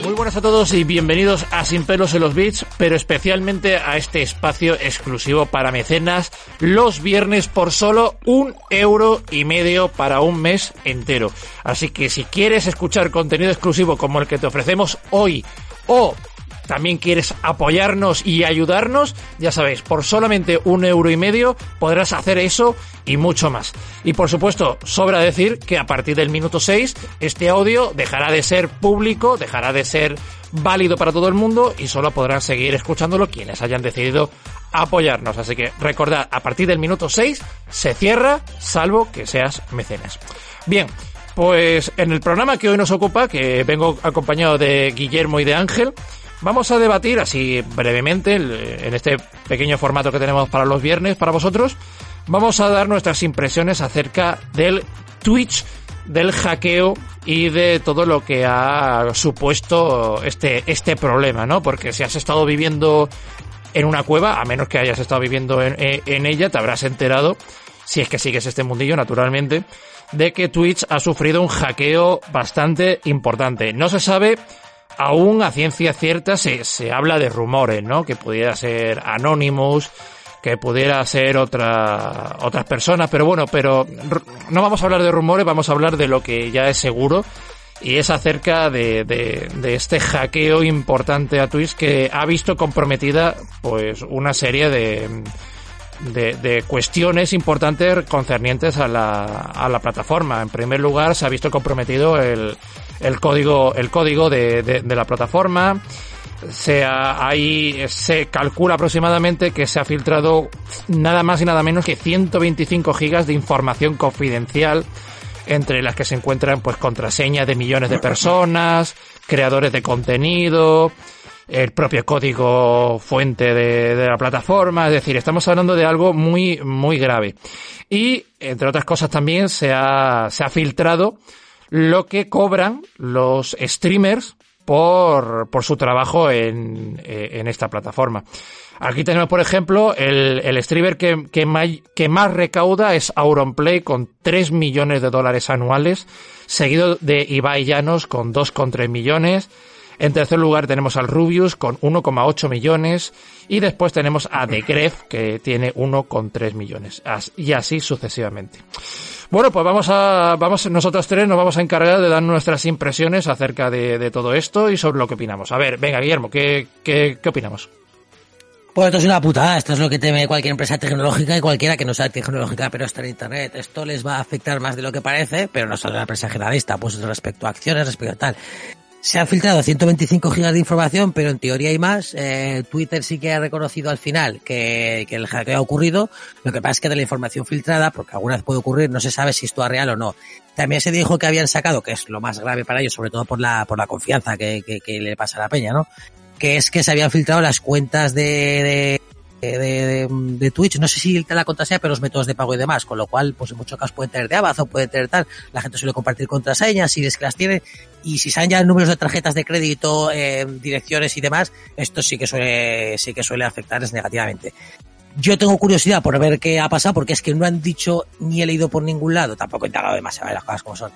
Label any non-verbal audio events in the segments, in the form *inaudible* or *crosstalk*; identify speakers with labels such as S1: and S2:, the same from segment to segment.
S1: Muy buenas a todos y bienvenidos a Sin pelos en los Beats, pero especialmente a este espacio exclusivo para mecenas los viernes por solo un euro y medio para un mes entero. Así que si quieres escuchar contenido exclusivo como el que te ofrecemos hoy o también quieres apoyarnos y ayudarnos, ya sabéis, por solamente un euro y medio podrás hacer eso y mucho más. Y por supuesto, sobra decir que a partir del minuto 6 este audio dejará de ser público, dejará de ser válido para todo el mundo y solo podrán seguir escuchándolo quienes hayan decidido apoyarnos. Así que recordad, a partir del minuto 6 se cierra, salvo que seas mecenas. Bien, pues en el programa que hoy nos ocupa, que vengo acompañado de Guillermo y de Ángel, Vamos a debatir así brevemente en este pequeño formato que tenemos para los viernes para vosotros. Vamos a dar nuestras impresiones acerca del Twitch, del hackeo y de todo lo que ha supuesto este, este problema, ¿no? Porque si has estado viviendo en una cueva, a menos que hayas estado viviendo en, en ella, te habrás enterado, si es que sigues este mundillo naturalmente, de que Twitch ha sufrido un hackeo bastante importante. No se sabe aún a ciencia cierta se, se habla de rumores, ¿no? Que pudiera ser Anonymous, que pudiera ser otra, otras personas, pero bueno, pero no vamos a hablar de rumores, vamos a hablar de lo que ya es seguro y es acerca de, de, de, este hackeo importante a Twitch que ha visto comprometida pues una serie de, de, de, cuestiones importantes concernientes a la, a la plataforma. En primer lugar, se ha visto comprometido el, el código, el código de, de, de la plataforma. Se ha, ahí se calcula aproximadamente que se ha filtrado nada más y nada menos que 125 gigas de información confidencial entre las que se encuentran pues contraseñas de millones de personas, creadores de contenido, el propio código fuente de, la plataforma, es decir, estamos hablando de algo muy, muy grave. Y, entre otras cosas, también se ha, se ha filtrado lo que cobran los streamers por, por su trabajo en, eh, en esta plataforma. Aquí tenemos, por ejemplo, el, el streamer que, que, más, que más recauda es Auronplay con 3 millones de dólares anuales, seguido de Ibai Llanos con 2,3 millones. En tercer lugar tenemos al Rubius con 1,8 millones y después tenemos a The Gref que tiene 1,3 millones y así sucesivamente. Bueno, pues vamos a, vamos, nosotros tres nos vamos a encargar de dar nuestras impresiones acerca de, todo esto y sobre lo que opinamos. A ver, venga, Guillermo, ¿qué, qué, qué opinamos?
S2: Pues esto es una putada, esto es lo que teme cualquier empresa tecnológica y cualquiera que no sea tecnológica pero está en internet. Esto les va a afectar más de lo que parece, pero no solo la empresa generalista, pues respecto a acciones, respecto a tal. Se han filtrado 125 gigas de información, pero en teoría hay más. Eh, Twitter sí que ha reconocido al final que, que el hackeo ha ocurrido. Lo que pasa es que de la información filtrada, porque alguna vez puede ocurrir, no se sabe si esto es real o no. También se dijo que habían sacado, que es lo más grave para ellos, sobre todo por la, por la confianza que, que, que le pasa a la peña, ¿no? Que es que se habían filtrado las cuentas de, de, de, Twitch, no sé si te la contraseña, pero los métodos de pago y demás, con lo cual, pues en muchos casos pueden tener de Amazon, pueden tener tal, la gente suele compartir contraseñas, si es que las tiene, y si saben ya números de tarjetas de crédito, eh, direcciones y demás, esto sí que suele, sí que suele afectarles negativamente. Yo tengo curiosidad por ver qué ha pasado, porque es que no han dicho ni he leído por ningún lado, tampoco he indagado demasiado las cosas como son,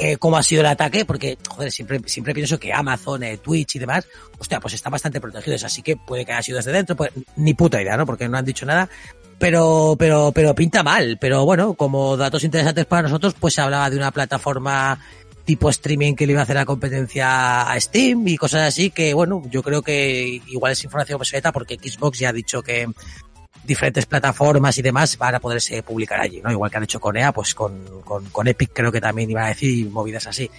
S2: eh, cómo ha sido el ataque, porque, joder, siempre, siempre pienso que Amazon, eh, Twitch y demás, hostia, pues están bastante protegidos, así que puede que haya sido desde dentro, pues, ni puta idea, ¿no? Porque no han dicho nada, pero, pero, pero pinta mal, pero bueno, como datos interesantes para nosotros, pues se hablaba de una plataforma tipo streaming que le iba a hacer la competencia a Steam y cosas así que bueno, yo creo que igual es información obsoleta porque Xbox ya ha dicho que diferentes plataformas y demás van a poderse publicar allí, ¿no? Igual que han hecho con EA, pues con, con, con Epic creo que también iban a decir movidas así.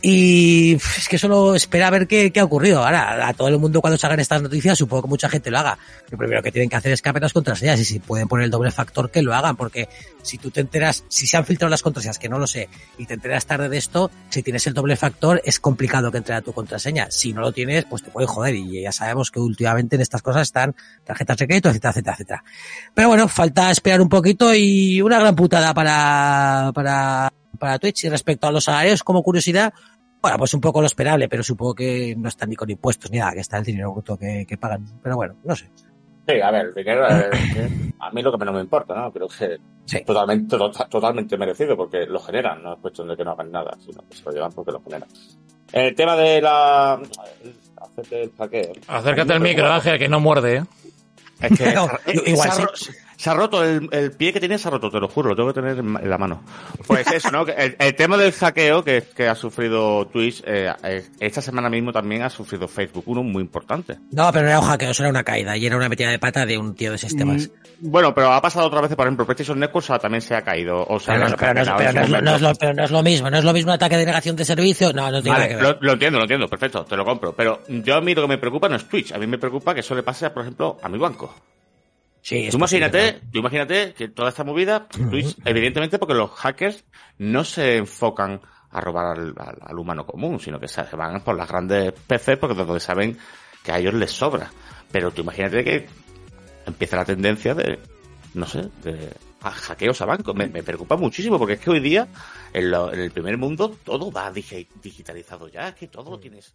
S2: Y es que solo espera a ver qué, qué, ha ocurrido. Ahora, a todo el mundo cuando salgan estas noticias, supongo que mucha gente lo haga. Lo primero que tienen que hacer es cambiar las contraseñas y si pueden poner el doble factor que lo hagan, porque si tú te enteras, si se han filtrado las contraseñas, que no lo sé, y te enteras tarde de esto, si tienes el doble factor es complicado que entre a tu contraseña. Si no lo tienes, pues te puede joder y ya sabemos que últimamente en estas cosas están tarjetas de crédito, etcétera, etcétera, etcétera. Pero bueno, falta esperar un poquito y una gran putada para, para para Twitch. Y respecto a los salarios, como curiosidad, bueno, pues un poco lo esperable, pero supongo que no están ni con impuestos ni nada, que está el dinero bruto que, que pagan. Pero bueno, no sé.
S3: Sí, a ver, el dinero, a mí lo que menos me importa, ¿no? Creo que sí. totalmente, totalmente merecido porque lo generan, no es cuestión de que no hagan nada, sino que se lo llevan porque lo generan. El tema de la... Acércate del hackeo.
S1: Acércate al micro, Ángel, que no muerde, ¿eh?
S3: Es que *laughs* no, igual sí. Se ha roto, el, el, pie que tiene se ha roto, te lo juro, lo tengo que tener en la mano. Pues eso, ¿no? El, el tema del hackeo que, que ha sufrido Twitch, eh, esta semana mismo también ha sufrido Facebook, uno muy importante.
S2: No, pero no era un hackeo, eso era una caída y era una metida de pata de un tío de sistemas.
S3: Mm, bueno, pero ha pasado otra vez, por ejemplo, PlayStation Network también se ha caído. O sea,
S2: pero, no, pero, no, pero, no, es, no, es lo, pero no es lo mismo, no es lo mismo un ataque de negación de servicio, no, no tiene
S3: vale,
S2: nada que ver.
S3: Lo, lo, entiendo, lo entiendo, perfecto, te lo compro. Pero yo a mí lo que me preocupa no es Twitch, a mí me preocupa que eso le pase, por ejemplo, a mi banco.
S2: Sí,
S3: tú imagínate, tú imagínate que toda esta movida, Twitch, evidentemente porque los hackers no se enfocan a robar al, al, al, humano común, sino que se van por las grandes PCs porque donde saben que a ellos les sobra. Pero tú imagínate que empieza la tendencia de, no sé, de a hackeos a bancos. Me, me, preocupa muchísimo porque es que hoy día en, lo, en el primer mundo todo va digitalizado ya, es que todo lo tienes.